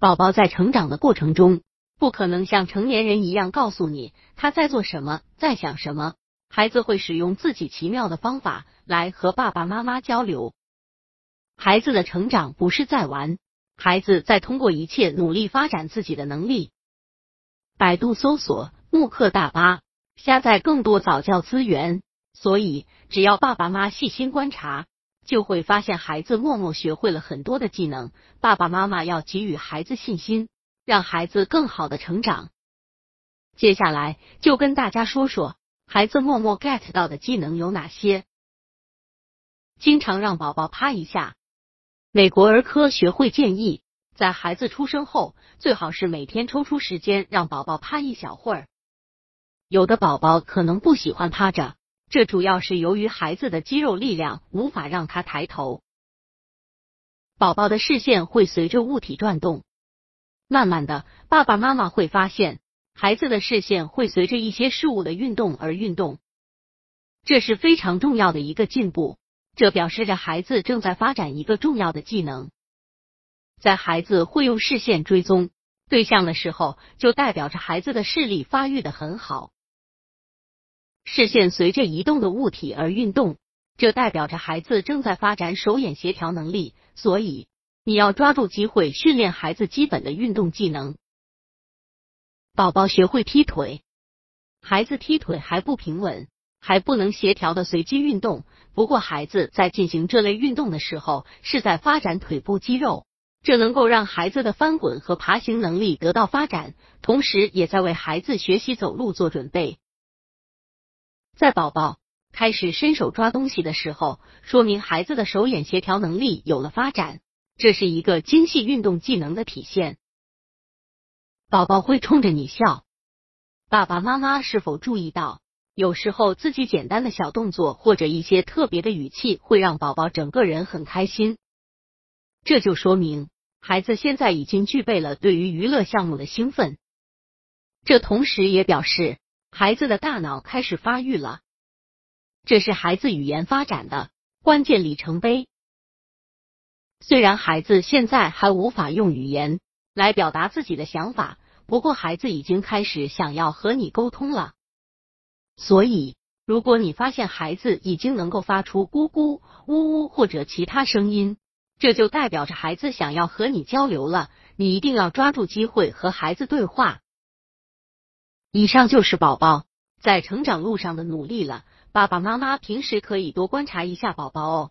宝宝在成长的过程中，不可能像成年人一样告诉你他在做什么，在想什么。孩子会使用自己奇妙的方法来和爸爸妈妈交流。孩子的成长不是在玩，孩子在通过一切努力发展自己的能力。百度搜索慕课大巴，下载更多早教资源。所以，只要爸爸妈妈细心观察，就会发现孩子默默学会了很多的技能。爸爸妈妈要给予孩子信心，让孩子更好的成长。接下来就跟大家说说。孩子默默 get 到的技能有哪些？经常让宝宝趴一下。美国儿科学会建议，在孩子出生后，最好是每天抽出时间让宝宝趴一小会儿。有的宝宝可能不喜欢趴着，这主要是由于孩子的肌肉力量无法让他抬头。宝宝的视线会随着物体转动，慢慢的，爸爸妈妈会发现。孩子的视线会随着一些事物的运动而运动，这是非常重要的一个进步。这表示着孩子正在发展一个重要的技能。在孩子会用视线追踪对象的时候，就代表着孩子的视力发育的很好。视线随着移动的物体而运动，这代表着孩子正在发展手眼协调能力。所以，你要抓住机会训练孩子基本的运动技能。宝宝学会踢腿，孩子踢腿还不平稳，还不能协调的随机运动。不过，孩子在进行这类运动的时候，是在发展腿部肌肉，这能够让孩子的翻滚和爬行能力得到发展，同时也在为孩子学习走路做准备。在宝宝开始伸手抓东西的时候，说明孩子的手眼协调能力有了发展，这是一个精细运动技能的体现。宝宝会冲着你笑，爸爸妈妈是否注意到，有时候自己简单的小动作或者一些特别的语气，会让宝宝整个人很开心。这就说明孩子现在已经具备了对于娱乐项目的兴奋，这同时也表示孩子的大脑开始发育了，这是孩子语言发展的关键里程碑。虽然孩子现在还无法用语言。来表达自己的想法，不过孩子已经开始想要和你沟通了。所以，如果你发现孩子已经能够发出咕咕、呜呜或者其他声音，这就代表着孩子想要和你交流了。你一定要抓住机会和孩子对话。以上就是宝宝在成长路上的努力了。爸爸妈妈平时可以多观察一下宝宝哦。